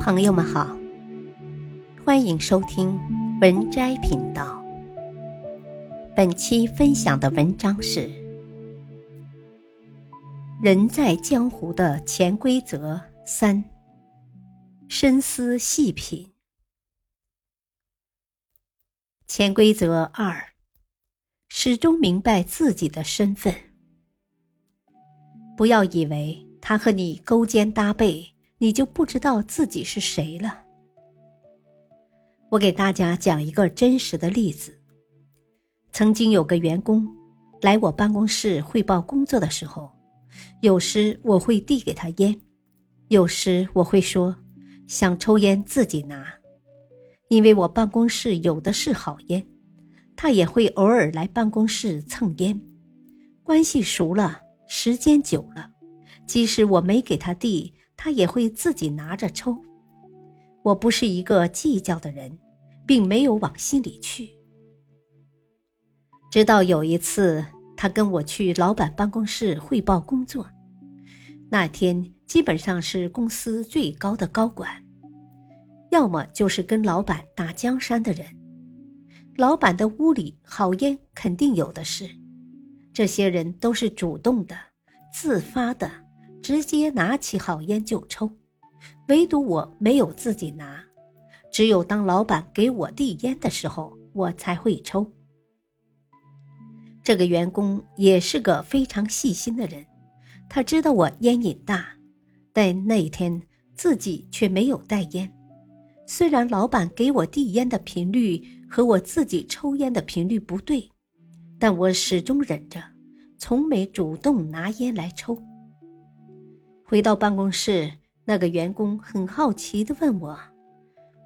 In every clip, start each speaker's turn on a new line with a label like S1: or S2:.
S1: 朋友们好，欢迎收听文摘频道。本期分享的文章是《人在江湖的潜规则三》，深思细品。潜规则二，始终明白自己的身份。不要以为他和你勾肩搭背。你就不知道自己是谁了。我给大家讲一个真实的例子。曾经有个员工来我办公室汇报工作的时候，有时我会递给他烟，有时我会说想抽烟自己拿，因为我办公室有的是好烟。他也会偶尔来办公室蹭烟，关系熟了，时间久了，即使我没给他递。他也会自己拿着抽。我不是一个计较的人，并没有往心里去。直到有一次，他跟我去老板办公室汇报工作，那天基本上是公司最高的高管，要么就是跟老板打江山的人。老板的屋里好烟肯定有的是，这些人都是主动的、自发的。直接拿起好烟就抽，唯独我没有自己拿，只有当老板给我递烟的时候，我才会抽。这个员工也是个非常细心的人，他知道我烟瘾大，但那一天自己却没有带烟。虽然老板给我递烟的频率和我自己抽烟的频率不对，但我始终忍着，从没主动拿烟来抽。回到办公室，那个员工很好奇地问我：“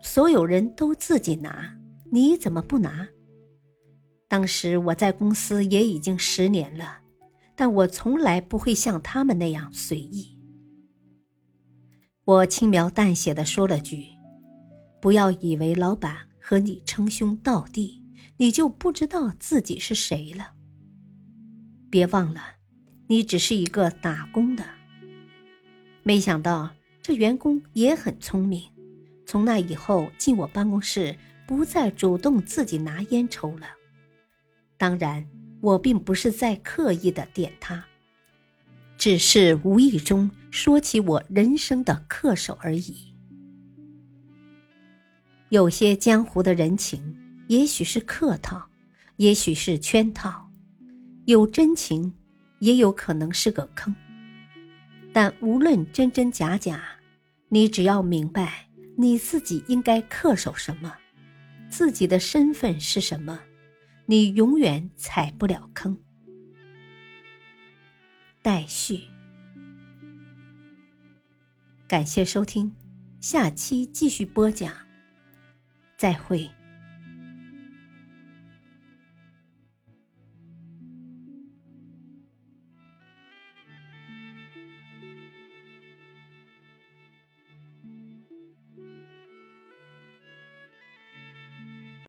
S1: 所有人都自己拿，你怎么不拿？”当时我在公司也已经十年了，但我从来不会像他们那样随意。我轻描淡写地说了句：“不要以为老板和你称兄道弟，你就不知道自己是谁了。别忘了，你只是一个打工的。”没想到这员工也很聪明，从那以后进我办公室，不再主动自己拿烟抽了。当然，我并不是在刻意的点他，只是无意中说起我人生的恪守而已。有些江湖的人情，也许是客套，也许是圈套，有真情，也有可能是个坑。但无论真真假假，你只要明白你自己应该恪守什么，自己的身份是什么，你永远踩不了坑。待续，感谢收听，下期继续播讲，再会。